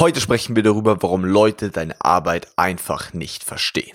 Heute sprechen wir darüber, warum Leute deine Arbeit einfach nicht verstehen.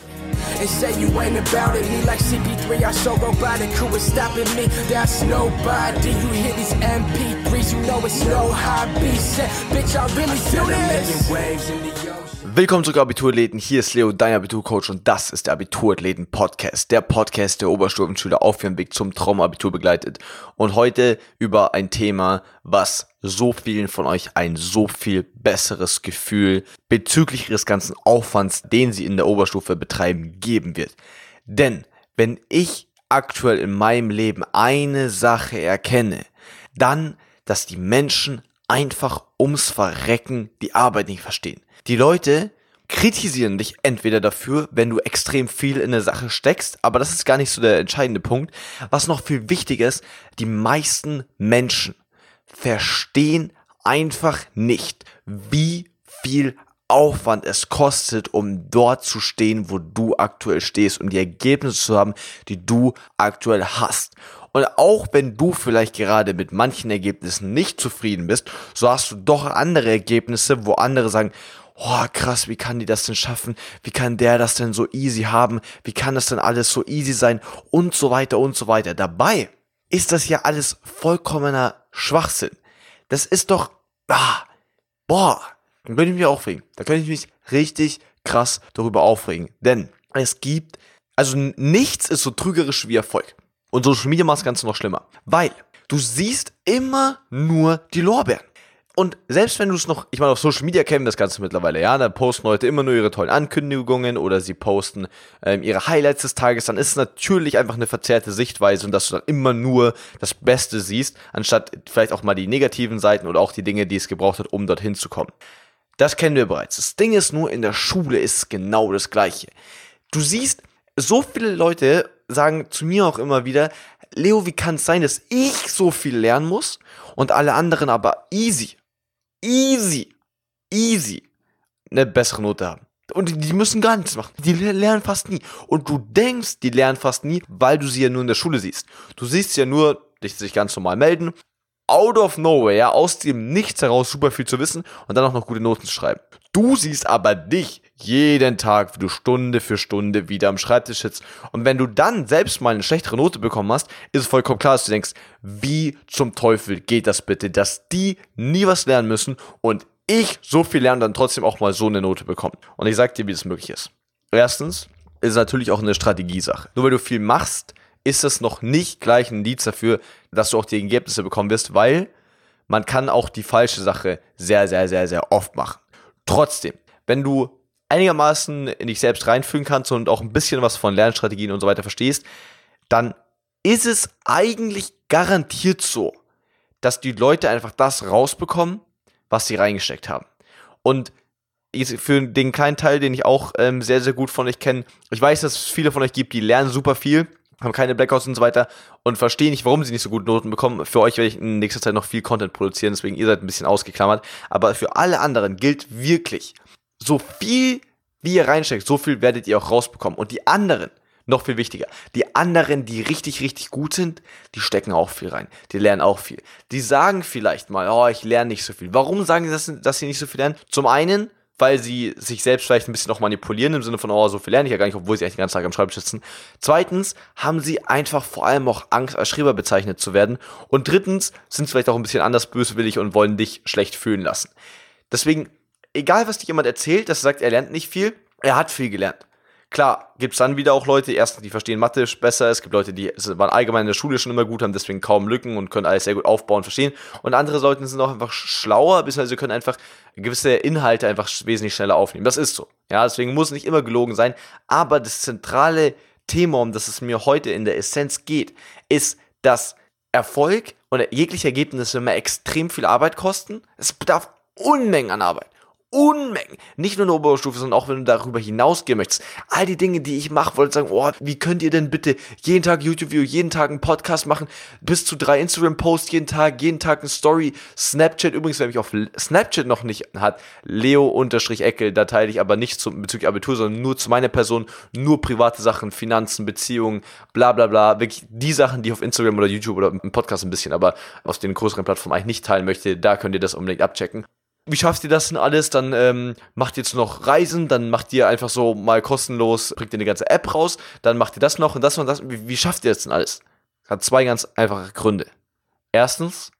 And say you ain't about it, me like CP3, I so robotic, who is stopping me? That's nobody, you hear these MP3s, you know it's no hobby, Say, bitch, I really do this. waves in the ocean. Willkommen zurück, Abiturläden. Hier ist Leo, dein Abiturcoach, und das ist der Abiturläden Podcast. Der Podcast, der Oberstufenschüler auf ihrem Weg zum Traumabitur begleitet. Und heute über ein Thema, was so vielen von euch ein so viel besseres Gefühl bezüglich ihres ganzen Aufwands, den sie in der Oberstufe betreiben, geben wird. Denn wenn ich aktuell in meinem Leben eine Sache erkenne, dann, dass die Menschen einfach ums Verrecken die Arbeit nicht verstehen. Die Leute kritisieren dich entweder dafür, wenn du extrem viel in eine Sache steckst, aber das ist gar nicht so der entscheidende Punkt. Was noch viel wichtiger ist, die meisten Menschen verstehen einfach nicht, wie viel Aufwand es kostet, um dort zu stehen, wo du aktuell stehst und die Ergebnisse zu haben, die du aktuell hast. Und auch wenn du vielleicht gerade mit manchen Ergebnissen nicht zufrieden bist, so hast du doch andere Ergebnisse, wo andere sagen, oh krass, wie kann die das denn schaffen? Wie kann der das denn so easy haben? Wie kann das denn alles so easy sein? Und so weiter und so weiter. Dabei ist das ja alles vollkommener Schwachsinn. Das ist doch, ah, boah, dann könnte ich mich aufregen. Da könnte ich mich richtig krass darüber aufregen. Denn es gibt, also nichts ist so trügerisch wie Erfolg. Und Social Media macht das Ganze noch schlimmer. Weil du siehst immer nur die Lorbeeren. Und selbst wenn du es noch, ich meine, auf Social Media kennen das Ganze mittlerweile, ja, da posten Leute immer nur ihre tollen Ankündigungen oder sie posten ähm, ihre Highlights des Tages, dann ist es natürlich einfach eine verzerrte Sichtweise und dass du dann immer nur das Beste siehst, anstatt vielleicht auch mal die negativen Seiten oder auch die Dinge, die es gebraucht hat, um dorthin zu kommen. Das kennen wir bereits. Das Ding ist nur, in der Schule ist genau das Gleiche. Du siehst, so viele Leute sagen zu mir auch immer wieder, Leo, wie kann es sein, dass ich so viel lernen muss und alle anderen aber easy easy, easy eine bessere Note haben. Und die müssen gar nichts machen. Die lernen fast nie. Und du denkst, die lernen fast nie, weil du sie ja nur in der Schule siehst. Du siehst ja nur, dich sich ganz normal melden, out of nowhere, aus dem Nichts heraus super viel zu wissen und dann auch noch gute Noten zu schreiben. Du siehst aber dich jeden Tag, wie du Stunde für Stunde wieder am Schreibtisch sitzt. Und wenn du dann selbst mal eine schlechtere Note bekommen hast, ist es vollkommen klar, dass du denkst, wie zum Teufel geht das bitte, dass die nie was lernen müssen und ich so viel lernen, dann trotzdem auch mal so eine Note bekommen. Und ich sag dir, wie das möglich ist. Erstens ist es natürlich auch eine Strategiesache. Nur weil du viel machst, ist das noch nicht gleich ein Indiz dafür, dass du auch die Ergebnisse bekommen wirst, weil man kann auch die falsche Sache sehr, sehr, sehr, sehr oft machen. Trotzdem, wenn du einigermaßen in dich selbst reinfühlen kannst und auch ein bisschen was von Lernstrategien und so weiter verstehst, dann ist es eigentlich garantiert so, dass die Leute einfach das rausbekommen, was sie reingesteckt haben. Und für den kleinen Teil, den ich auch ähm, sehr, sehr gut von euch kenne, ich weiß, dass es viele von euch gibt, die lernen super viel, haben keine Blackouts und so weiter und verstehen nicht, warum sie nicht so gute Noten bekommen. Für euch werde ich in nächster Zeit noch viel Content produzieren, deswegen ihr seid ein bisschen ausgeklammert. Aber für alle anderen gilt wirklich, so viel wie ihr reinsteckt, so viel werdet ihr auch rausbekommen. Und die anderen, noch viel wichtiger, die anderen, die richtig, richtig gut sind, die stecken auch viel rein. Die lernen auch viel. Die sagen vielleicht mal, oh, ich lerne nicht so viel. Warum sagen sie, das, dass sie nicht so viel lernen? Zum einen, weil sie sich selbst vielleicht ein bisschen noch manipulieren im Sinne von, oh, so viel lerne ich ja gar nicht, obwohl sie eigentlich den ganzen Tag am Schreibtisch sitzen. Zweitens haben sie einfach vor allem auch Angst, als Schreiber bezeichnet zu werden. Und drittens sind sie vielleicht auch ein bisschen anders böswillig und wollen dich schlecht fühlen lassen. Deswegen, egal was dir jemand erzählt, dass er sagt, er lernt nicht viel, er hat viel gelernt. Klar, gibt es dann wieder auch Leute, erstens, die verstehen Mathe besser, es gibt Leute, die waren allgemein in der Schule schon immer gut, haben deswegen kaum Lücken und können alles sehr gut aufbauen, verstehen. Und andere Leute sind auch einfach schlauer, beziehungsweise können einfach gewisse Inhalte einfach wesentlich schneller aufnehmen. Das ist so. Ja, deswegen muss nicht immer gelogen sein. Aber das zentrale Thema, um das es mir heute in der Essenz geht, ist, dass Erfolg oder jegliche Ergebnisse immer extrem viel Arbeit kosten. Es bedarf Unmengen an Arbeit. Unmengen. Nicht nur in der Oberstufe, sondern auch wenn du darüber hinausgehen möchtest. All die Dinge, die ich mache, wollte sagen, oh, wie könnt ihr denn bitte jeden Tag YouTube-Video, jeden Tag einen Podcast machen, bis zu drei Instagram-Posts jeden Tag, jeden Tag eine Story, Snapchat, übrigens, wer mich auf Snapchat noch nicht hat, Leo-Eckel, da teile ich aber nicht zum, bezüglich Abitur, sondern nur zu meiner Person, nur private Sachen, Finanzen, Beziehungen, bla bla bla, wirklich die Sachen, die ich auf Instagram oder YouTube oder im Podcast ein bisschen, aber auf den größeren Plattformen eigentlich nicht teilen möchte, da könnt ihr das unbedingt abchecken. Wie schafft ihr das denn alles? Dann ähm, macht ihr jetzt noch Reisen, dann macht ihr einfach so mal kostenlos, bringt ihr eine ganze App raus, dann macht ihr das noch und das und das. Wie, wie schafft ihr das denn alles? Hat zwei ganz einfache Gründe. Erstens,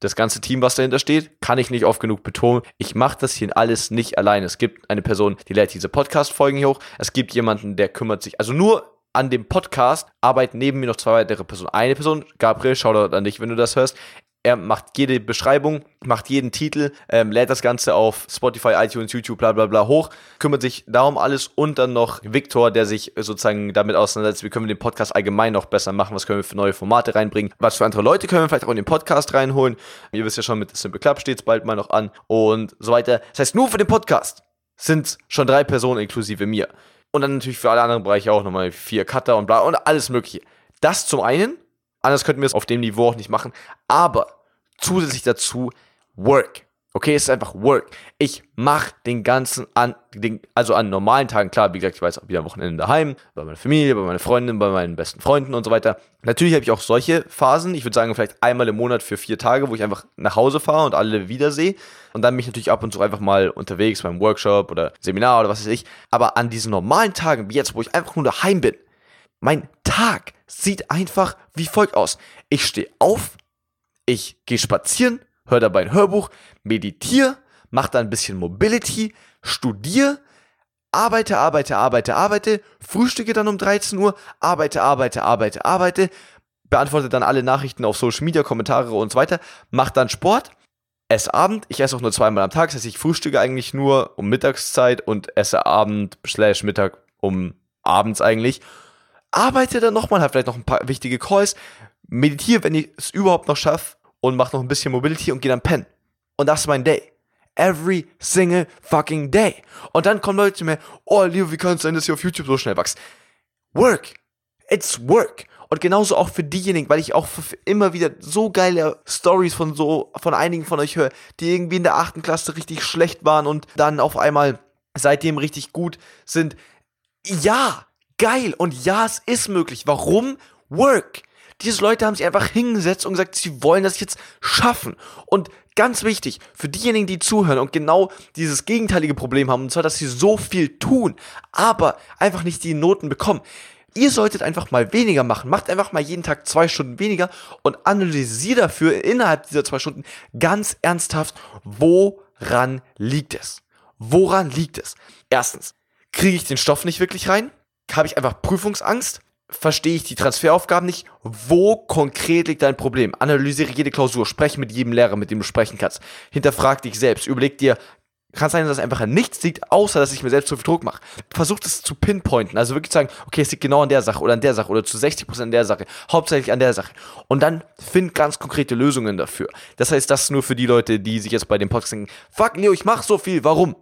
das ganze Team, was dahinter steht, kann ich nicht oft genug betonen. Ich mache das hier alles nicht alleine. Es gibt eine Person, die lädt diese Podcast-Folgen hier hoch. Es gibt jemanden, der kümmert sich, also nur an dem Podcast arbeiten neben mir noch zwei weitere Personen. Eine Person, Gabriel, schau da an dich, wenn du das hörst. Er macht jede Beschreibung, macht jeden Titel, ähm, lädt das Ganze auf Spotify, iTunes, YouTube, bla bla bla hoch, kümmert sich darum alles und dann noch Victor, der sich sozusagen damit auseinandersetzt, wie können wir den Podcast allgemein noch besser machen, was können wir für neue Formate reinbringen, was für andere Leute können wir vielleicht auch in den Podcast reinholen. Ihr wisst ja schon, mit Simple Club steht es bald mal noch an und so weiter. Das heißt, nur für den Podcast sind schon drei Personen inklusive mir. Und dann natürlich für alle anderen Bereiche auch nochmal vier Cutter und bla und alles mögliche. Das zum einen. Anders könnten wir es auf dem Niveau auch nicht machen. Aber zusätzlich dazu Work. Okay, es ist einfach Work. Ich mache den ganzen an, den, also an normalen Tagen, klar, wie gesagt, ich jetzt auch wieder am Wochenende daheim, bei meiner Familie, bei meiner Freundin, bei meinen besten Freunden und so weiter. Natürlich habe ich auch solche Phasen. Ich würde sagen, vielleicht einmal im Monat für vier Tage, wo ich einfach nach Hause fahre und alle wiedersehe. Und dann bin ich natürlich ab und zu einfach mal unterwegs beim Workshop oder Seminar oder was weiß ich. Aber an diesen normalen Tagen, wie jetzt, wo ich einfach nur daheim bin, mein Tag sieht einfach wie folgt aus. Ich stehe auf, ich gehe spazieren, höre dabei ein Hörbuch, meditiere, mache dann ein bisschen Mobility, studiere, arbeite, arbeite, arbeite, arbeite, frühstücke dann um 13 Uhr, arbeite, arbeite, arbeite, arbeite, beantworte dann alle Nachrichten auf Social Media, Kommentare und so weiter, mache dann Sport, esse Abend, ich esse auch nur zweimal am Tag, das heißt, ich frühstücke eigentlich nur um Mittagszeit und esse Abend slash Mittag um abends eigentlich, arbeite dann nochmal, habe vielleicht noch ein paar wichtige Calls, meditiere, wenn ich es überhaupt noch schaffe, und mache noch ein bisschen Mobility und gehe dann pennen. Und das ist mein Day. Every single fucking day. Und dann kommen Leute zu mir, oh Leo, wie kann es sein, dass ihr auf YouTube so schnell wächst? Work. It's work. Und genauso auch für diejenigen, weil ich auch immer wieder so geile Stories von so, von einigen von euch höre, die irgendwie in der achten Klasse richtig schlecht waren und dann auf einmal seitdem richtig gut sind. Ja, geil. Und ja, es ist möglich. Warum? Work. Diese Leute haben sich einfach hingesetzt und gesagt, sie wollen das jetzt schaffen. Und ganz wichtig, für diejenigen, die zuhören und genau dieses gegenteilige Problem haben, und zwar, dass sie so viel tun, aber einfach nicht die Noten bekommen. Ihr solltet einfach mal weniger machen. Macht einfach mal jeden Tag zwei Stunden weniger und analysiert dafür innerhalb dieser zwei Stunden ganz ernsthaft, woran liegt es? Woran liegt es? Erstens, kriege ich den Stoff nicht wirklich rein? Habe ich einfach Prüfungsangst? verstehe ich die Transferaufgaben nicht. Wo konkret liegt dein Problem? Analysiere jede Klausur, spreche mit jedem Lehrer, mit dem du sprechen kannst. Hinterfrag dich selbst, überleg dir, kann es sein, dass es einfach an nichts liegt, außer dass ich mir selbst zu viel Druck mache. Versuch das zu pinpointen, also wirklich zu sagen, okay, es liegt genau an der Sache oder an der Sache oder zu 60% an der Sache, hauptsächlich an der Sache. Und dann find ganz konkrete Lösungen dafür. Das heißt, das nur für die Leute, die sich jetzt bei dem Podcast denken, fuck Leo, ich mach so viel, warum?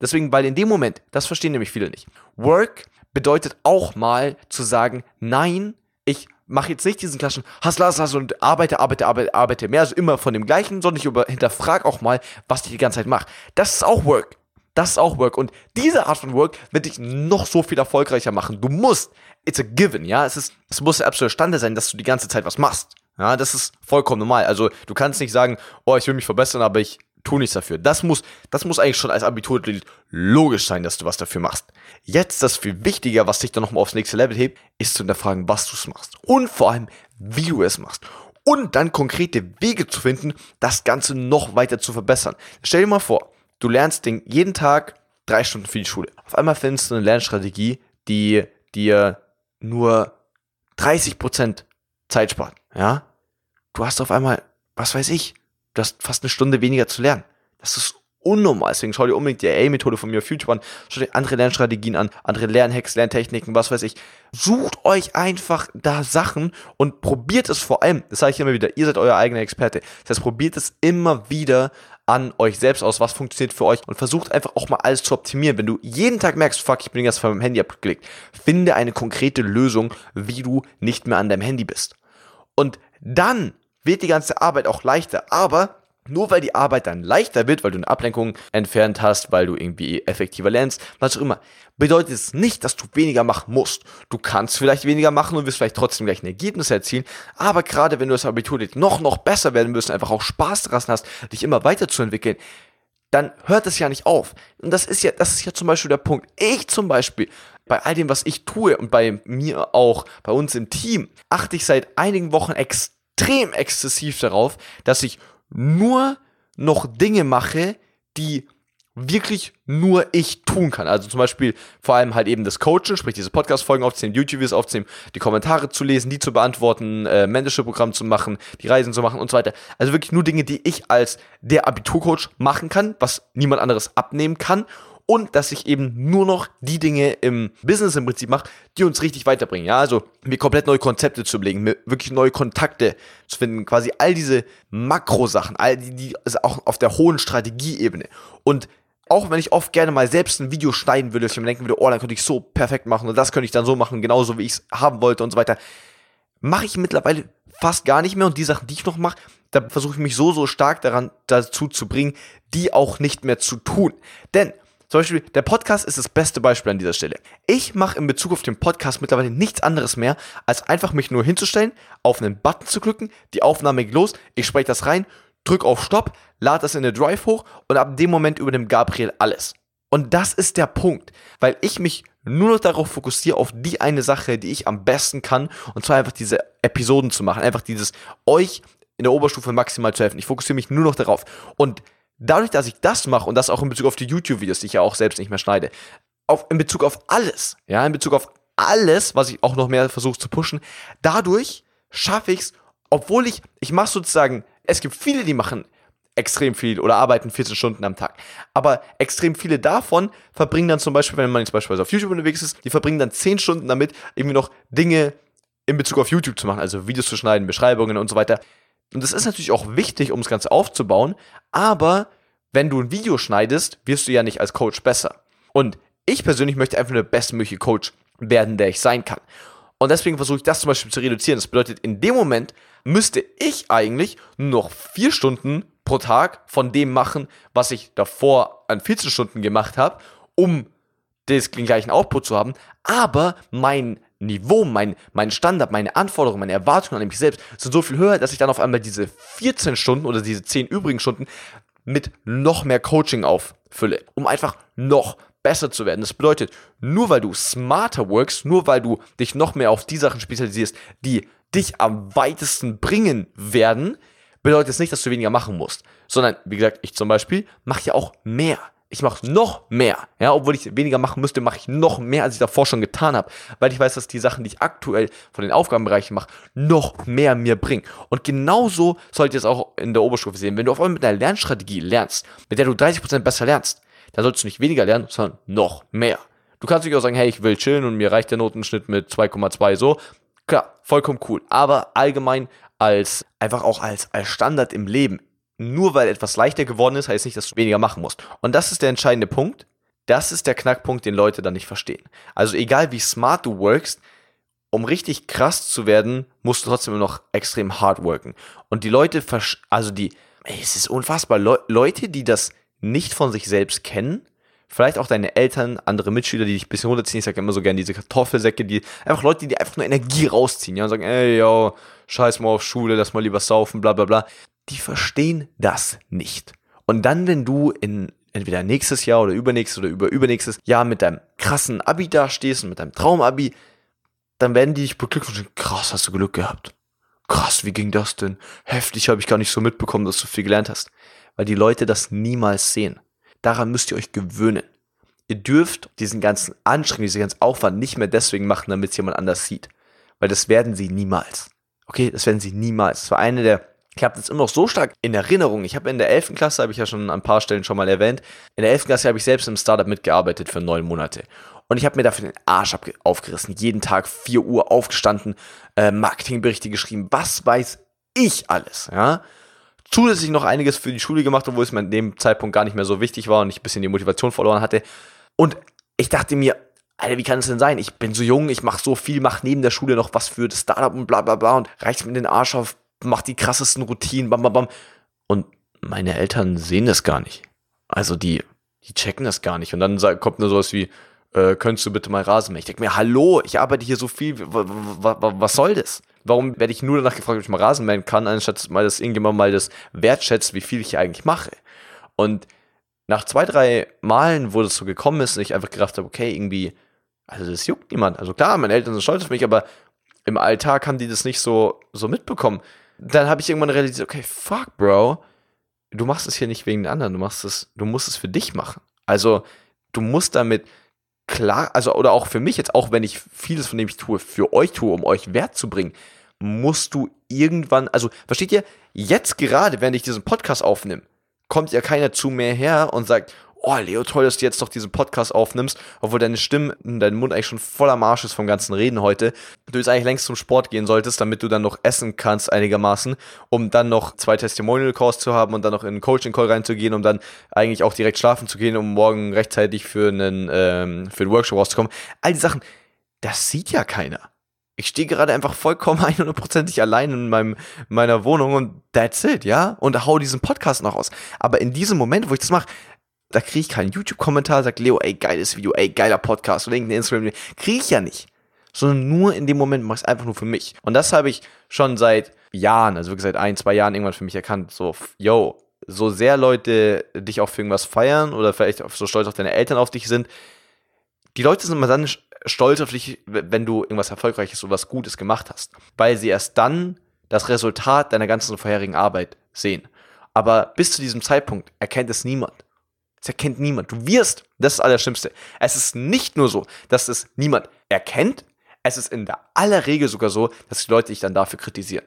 Deswegen, weil in dem Moment, das verstehen nämlich viele nicht. Work bedeutet auch mal zu sagen, nein, ich mache jetzt nicht diesen klassischen Hassler, Hassler und arbeite, arbeite, arbeite, arbeite mehr, also immer von dem gleichen, sondern ich hinterfrage auch mal, was ich die ganze Zeit mache. Das ist auch Work. Das ist auch Work. Und diese Art von Work wird dich noch so viel erfolgreicher machen. Du musst, it's a given, ja, es ist, es muss der absolute Stande sein, dass du die ganze Zeit was machst. Ja, das ist vollkommen normal. Also, du kannst nicht sagen, oh, ich will mich verbessern, aber ich tu nichts dafür. Das muss, das muss eigentlich schon als Abitur logisch sein, dass du was dafür machst. Jetzt das viel wichtiger, was dich dann nochmal aufs nächste Level hebt, ist zu hinterfragen, was du es machst. Und vor allem, wie du es machst. Und dann konkrete Wege zu finden, das Ganze noch weiter zu verbessern. Stell dir mal vor, du lernst den, jeden Tag drei Stunden für die Schule. Auf einmal findest du eine Lernstrategie, die dir nur 30% Zeit spart. Ja? Du hast auf einmal, was weiß ich, du hast fast eine Stunde weniger zu lernen. Das ist unnormal. Deswegen schau dir unbedingt die AA-Methode von mir auf YouTube an. Schau dir andere Lernstrategien an, andere Lernhacks, Lerntechniken, was weiß ich. Sucht euch einfach da Sachen und probiert es vor allem, das sage ich immer wieder, ihr seid euer eigener Experte. Das heißt, probiert es immer wieder an euch selbst aus, was funktioniert für euch und versucht einfach auch mal alles zu optimieren. Wenn du jeden Tag merkst, fuck, ich bin jetzt von meinem Handy abgelegt, finde eine konkrete Lösung, wie du nicht mehr an deinem Handy bist. Und dann wird die ganze Arbeit auch leichter. Aber nur weil die Arbeit dann leichter wird, weil du eine Ablenkung entfernt hast, weil du irgendwie effektiver lernst, was auch immer, bedeutet es nicht, dass du weniger machen musst. Du kannst vielleicht weniger machen und wirst vielleicht trotzdem gleich ein Ergebnis erzielen, aber gerade wenn du das Abitur noch, noch besser werden und einfach auch Spaß daran hast, dich immer weiterzuentwickeln, dann hört es ja nicht auf. Und das ist ja, das ist ja zum Beispiel der Punkt. Ich zum Beispiel, bei all dem, was ich tue und bei mir auch, bei uns im Team, achte ich seit einigen Wochen extrem exzessiv darauf, dass ich nur noch Dinge mache, die wirklich nur ich tun kann. Also zum Beispiel vor allem halt eben das Coachen, sprich diese Podcast-Folgen aufzunehmen, YouTube-Videos aufzunehmen, die Kommentare zu lesen, die zu beantworten, äh, Mentorship-Programm zu machen, die Reisen zu machen und so weiter. Also wirklich nur Dinge, die ich als der Abiturcoach machen kann, was niemand anderes abnehmen kann und dass ich eben nur noch die Dinge im Business im Prinzip mache, die uns richtig weiterbringen. Ja, also mir komplett neue Konzepte zu belegen, mir wirklich neue Kontakte zu finden, quasi all diese Makrosachen, all die, die also auch auf der hohen Strategieebene. Und auch wenn ich oft gerne mal selbst ein Video schneiden würde, ich mir denken würde, oh, dann könnte ich so perfekt machen und das könnte ich dann so machen, genauso wie ich es haben wollte und so weiter, mache ich mittlerweile fast gar nicht mehr und die Sachen, die ich noch mache, da versuche ich mich so, so stark daran dazu zu bringen, die auch nicht mehr zu tun. Denn zum Beispiel, der Podcast ist das beste Beispiel an dieser Stelle. Ich mache in Bezug auf den Podcast mittlerweile nichts anderes mehr, als einfach mich nur hinzustellen, auf einen Button zu klicken, die Aufnahme geht los, ich spreche das rein, drück auf Stopp, lade das in eine Drive hoch und ab dem Moment übernimmt Gabriel alles. Und das ist der Punkt, weil ich mich nur noch darauf fokussiere, auf die eine Sache, die ich am besten kann, und zwar einfach diese Episoden zu machen, einfach dieses euch in der Oberstufe maximal zu helfen. Ich fokussiere mich nur noch darauf. Und dadurch, dass ich das mache und das auch in Bezug auf die YouTube-Videos, die ich ja auch selbst nicht mehr schneide, auf, in Bezug auf alles, ja, in Bezug auf alles, was ich auch noch mehr versuche zu pushen, dadurch schaffe ich es, obwohl ich, ich mache sozusagen es gibt viele, die machen extrem viel oder arbeiten 14 Stunden am Tag. Aber extrem viele davon verbringen dann zum Beispiel, wenn man jetzt beispielsweise auf YouTube unterwegs ist, die verbringen dann 10 Stunden damit, irgendwie noch Dinge in Bezug auf YouTube zu machen, also Videos zu schneiden, Beschreibungen und so weiter. Und das ist natürlich auch wichtig, um das Ganze aufzubauen, aber wenn du ein Video schneidest, wirst du ja nicht als Coach besser. Und ich persönlich möchte einfach der bestmögliche Coach werden, der ich sein kann. Und deswegen versuche ich das zum Beispiel zu reduzieren. Das bedeutet, in dem Moment müsste ich eigentlich noch vier Stunden pro Tag von dem machen, was ich davor an 14 Stunden gemacht habe, um den gleichen Output zu haben. Aber mein Niveau, mein, mein Standard, meine Anforderungen, meine Erwartungen an mich selbst sind so viel höher, dass ich dann auf einmal diese 14 Stunden oder diese 10 übrigen Stunden mit noch mehr Coaching auffülle, um einfach noch besser zu werden. Das bedeutet, nur weil du smarter workst, nur weil du dich noch mehr auf die Sachen spezialisierst, die dich am weitesten bringen werden, bedeutet es nicht, dass du weniger machen musst. Sondern, wie gesagt, ich zum Beispiel mache ja auch mehr. Ich mache noch mehr. Ja, obwohl ich weniger machen müsste, mache ich noch mehr, als ich davor schon getan habe. Weil ich weiß, dass die Sachen, die ich aktuell von den Aufgabenbereichen mache, noch mehr mir bringen. Und genauso sollte es auch in der Oberstufe sehen. Wenn du auf einmal mit einer Lernstrategie lernst, mit der du 30% besser lernst, dann sollst du nicht weniger lernen, sondern noch mehr. Du kannst natürlich auch sagen, hey, ich will chillen und mir reicht der Notenschnitt mit 2,2 so. Klar, vollkommen cool. Aber allgemein als, einfach auch als, als Standard im Leben. Nur weil etwas leichter geworden ist, heißt nicht, dass du weniger machen musst. Und das ist der entscheidende Punkt. Das ist der Knackpunkt, den Leute dann nicht verstehen. Also egal wie smart du workst, um richtig krass zu werden, musst du trotzdem noch extrem hard worken. Und die Leute, also die, ey, es ist unfassbar, Le Leute, die das nicht von sich selbst kennen, vielleicht auch deine Eltern, andere Mitschüler, die dich ein bisschen runterziehen. Ich sage immer so gerne diese Kartoffelsäcke, die einfach Leute, die einfach nur Energie rausziehen, ja, und sagen, ey, yo, scheiß mal auf Schule, lass mal lieber saufen, bla, bla, bla. Die verstehen das nicht. Und dann, wenn du in entweder nächstes Jahr oder übernächstes oder über übernächstes Jahr mit deinem krassen Abi dastehst und mit deinem Traumabi, dann werden die dich beglückwünschen. Krass, hast du Glück gehabt. Krass, wie ging das denn? Heftig, habe ich gar nicht so mitbekommen, dass du viel gelernt hast. Weil die Leute das niemals sehen. Daran müsst ihr euch gewöhnen. Ihr dürft diesen ganzen Anstrengung, diesen ganzen Aufwand nicht mehr deswegen machen, damit es jemand anders sieht. Weil das werden sie niemals. Okay, das werden sie niemals. Das war eine der, ich habe das immer noch so stark in Erinnerung. Ich habe in der 11. Klasse, habe ich ja schon an ein paar Stellen schon mal erwähnt, in der 11. Klasse habe ich selbst im Startup mitgearbeitet für neun Monate. Und ich habe mir dafür den Arsch aufgerissen. Jeden Tag 4 Uhr aufgestanden, äh, Marketingberichte geschrieben, was weiß ich alles, ja zusätzlich noch einiges für die Schule gemacht, obwohl es mir in dem Zeitpunkt gar nicht mehr so wichtig war und ich ein bisschen die Motivation verloren hatte. Und ich dachte mir, Alter, wie kann es denn sein? Ich bin so jung, ich mache so viel, mache neben der Schule noch was für das Startup und bla bla bla und reicht mir den Arsch auf, mach die krassesten Routinen, bam bam bam. Und meine Eltern sehen das gar nicht. Also die, die checken das gar nicht. Und dann kommt nur sowas wie, äh, könntest du bitte mal Rasen mähen? Ich denke mir, hallo, ich arbeite hier so viel, was soll das? Warum werde ich nur danach gefragt, ob ich mal Rasenmähen kann, anstatt mal, dass irgendjemand mal das wertschätzt, wie viel ich hier eigentlich mache? Und nach zwei, drei Malen, wo das so gekommen ist und ich einfach gedacht habe, okay, irgendwie, also das juckt niemand. Also klar, meine Eltern sind stolz auf mich, aber im Alltag haben die das nicht so, so mitbekommen. Dann habe ich irgendwann realisiert, okay, fuck, Bro, du machst es hier nicht wegen den anderen, du machst es, du musst es für dich machen. Also, du musst damit klar, also, oder auch für mich jetzt, auch wenn ich vieles von dem ich tue, für euch tue, um euch Wert zu bringen, musst du irgendwann, also, versteht ihr, jetzt gerade, wenn ich diesen Podcast aufnehme, kommt ja keiner zu mir her und sagt, oh Leo, toll, dass du jetzt doch diesen Podcast aufnimmst, obwohl deine Stimme, dein Mund eigentlich schon voller Marsch ist vom ganzen Reden heute. Du jetzt eigentlich längst zum Sport gehen solltest, damit du dann noch essen kannst einigermaßen, um dann noch zwei Testimonial Calls zu haben und dann noch in einen Coaching Call reinzugehen, um dann eigentlich auch direkt schlafen zu gehen, um morgen rechtzeitig für einen, ähm, für einen Workshop rauszukommen. All die Sachen, das sieht ja keiner. Ich stehe gerade einfach vollkommen 100%ig allein in meinem, meiner Wohnung und that's it, ja? Und hau diesen Podcast noch aus. Aber in diesem Moment, wo ich das mache, da kriege ich keinen YouTube-Kommentar, sagt Leo, ey, geiles Video, ey, geiler Podcast oder irgendein Instagram. Kriege ich ja nicht. Sondern nur in dem Moment mache ich es einfach nur für mich. Und das habe ich schon seit Jahren, also wirklich seit ein, zwei Jahren irgendwann für mich erkannt. So, yo, so sehr Leute dich auch für irgendwas feiern oder vielleicht so stolz auf deine Eltern auf dich sind, die Leute sind immer dann stolz auf dich, wenn du irgendwas Erfolgreiches oder was Gutes gemacht hast. Weil sie erst dann das Resultat deiner ganzen vorherigen Arbeit sehen. Aber bis zu diesem Zeitpunkt erkennt es niemand. Es erkennt niemand. Du wirst, das ist das Allerschlimmste. Es ist nicht nur so, dass es niemand erkennt, es ist in der aller Regel sogar so, dass die Leute dich dann dafür kritisieren.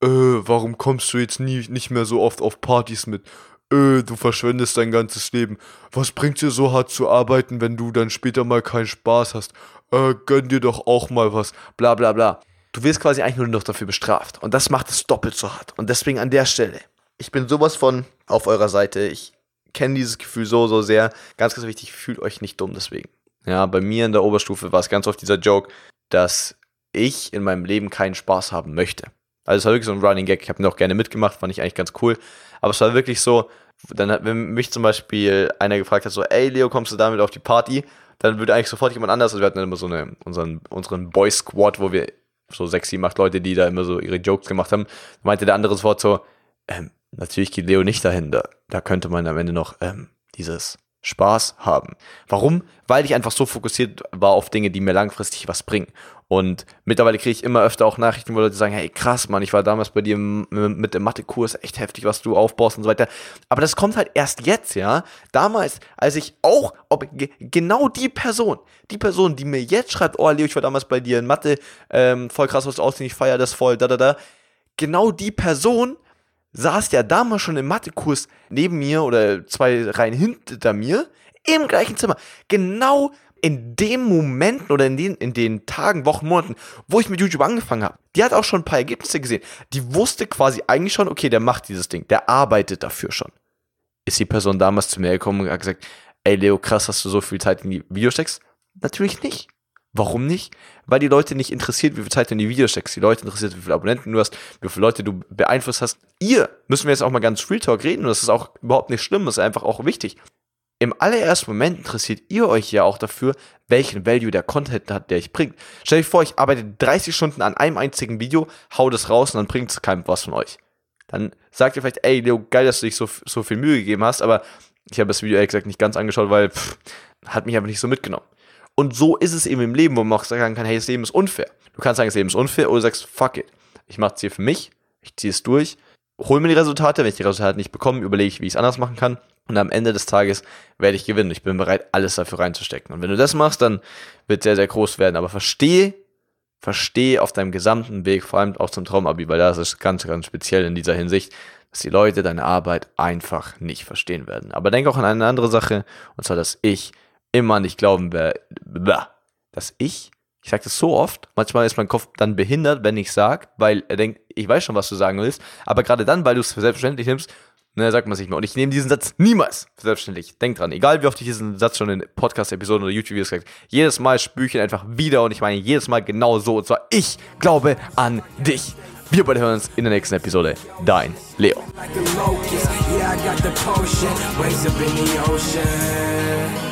Äh, warum kommst du jetzt nie, nicht mehr so oft auf Partys mit? Äh, du verschwendest dein ganzes Leben. Was bringt dir so hart zu arbeiten, wenn du dann später mal keinen Spaß hast? Äh, gönn dir doch auch mal was. Bla bla bla. Du wirst quasi eigentlich nur noch dafür bestraft. Und das macht es doppelt so hart. Und deswegen an der Stelle. Ich bin sowas von auf eurer Seite. Ich kenne dieses Gefühl so, so sehr. Ganz, ganz wichtig, fühlt euch nicht dumm deswegen. Ja, bei mir in der Oberstufe war es ganz oft dieser Joke, dass ich in meinem Leben keinen Spaß haben möchte. Also es war wirklich so ein Running Gag. Ich habe ihn auch gerne mitgemacht, fand ich eigentlich ganz cool. Aber es war wirklich so, dann hat, wenn mich zum Beispiel einer gefragt hat, so, ey Leo, kommst du damit auf die Party? Dann würde eigentlich sofort jemand anders, also wir hatten immer so eine, unseren, unseren Boy Squad, wo wir so sechs, sieben, Leute, die da immer so ihre Jokes gemacht haben, meinte der andere sofort so, ähm, natürlich geht Leo nicht dahin. Da, da könnte man am Ende noch ähm, dieses Spaß haben. Warum? Weil ich einfach so fokussiert war auf Dinge, die mir langfristig was bringen. Und mittlerweile kriege ich immer öfter auch Nachrichten, wo Leute sagen, hey krass, Mann, ich war damals bei dir mit dem Mathekurs, echt heftig, was du aufbaust und so weiter. Aber das kommt halt erst jetzt, ja. Damals, als ich auch, ob genau die Person, die Person, die mir jetzt schreibt, oh Leo, ich war damals bei dir in Mathe, ähm, voll krass, was du aussehen, ich feier das voll, da, da, da. Genau die Person saß ja damals schon im Mathekurs neben mir oder zwei Reihen hinter mir im gleichen Zimmer. Genau in dem Moment oder in den, in den Tagen, Wochen, Monaten, wo ich mit YouTube angefangen habe. Die hat auch schon ein paar Ergebnisse gesehen. Die wusste quasi eigentlich schon, okay, der macht dieses Ding, der arbeitet dafür schon. Ist die Person damals zu mir gekommen und hat gesagt, ey Leo, krass, dass du so viel Zeit in die Videos steckst? Natürlich nicht. Warum nicht? Weil die Leute nicht interessiert, wie viel Zeit du in die Videos steckst. Die Leute interessiert, wie viele Abonnenten du hast, wie viele Leute du beeinflusst hast. Ihr müssen wir jetzt auch mal ganz Real Talk reden und das ist auch überhaupt nicht schlimm, das ist einfach auch wichtig. Im allerersten Moment interessiert ihr euch ja auch dafür, welchen Value der Content hat, der ich bringt. Stellt euch vor, ich arbeite 30 Stunden an einem einzigen Video, hau das raus und dann bringt es keinem was von euch. Dann sagt ihr vielleicht, ey Leo, geil, dass du dich so, so viel Mühe gegeben hast, aber ich habe das Video ehrlich gesagt nicht ganz angeschaut, weil pff, hat mich einfach nicht so mitgenommen. Und so ist es eben im Leben, wo man auch sagen kann, hey, das Leben ist unfair. Du kannst sagen, das Leben ist unfair oder sagst, fuck it. Ich mache es hier für mich, ich ziehe es durch, hole mir die Resultate. Wenn ich die Resultate nicht bekomme, überlege ich, wie ich es anders machen kann. Und am Ende des Tages werde ich gewinnen. Ich bin bereit, alles dafür reinzustecken. Und wenn du das machst, dann wird sehr, sehr groß werden. Aber verstehe, verstehe auf deinem gesamten Weg, vor allem auch zum Traumabi, weil das ist ganz, ganz speziell in dieser Hinsicht, dass die Leute deine Arbeit einfach nicht verstehen werden. Aber denk auch an eine andere Sache, und zwar, dass ich immer nicht glauben dass ich, ich sage das so oft, manchmal ist mein Kopf dann behindert, wenn ich sage, weil er denkt, ich weiß schon, was du sagen willst, aber gerade dann, weil du es für selbstverständlich nimmst, ne, sagt man es nicht mehr. Und ich nehme diesen Satz niemals für selbstverständlich. Denk dran, egal wie oft ich diesen Satz schon in Podcast-Episoden oder YouTube-Videos gesagt jedes Mal spüre ich ihn einfach wieder und ich meine jedes Mal genau so. Und zwar, ich glaube an dich. Wir beide hören uns in der nächsten Episode. Dein Leo. Like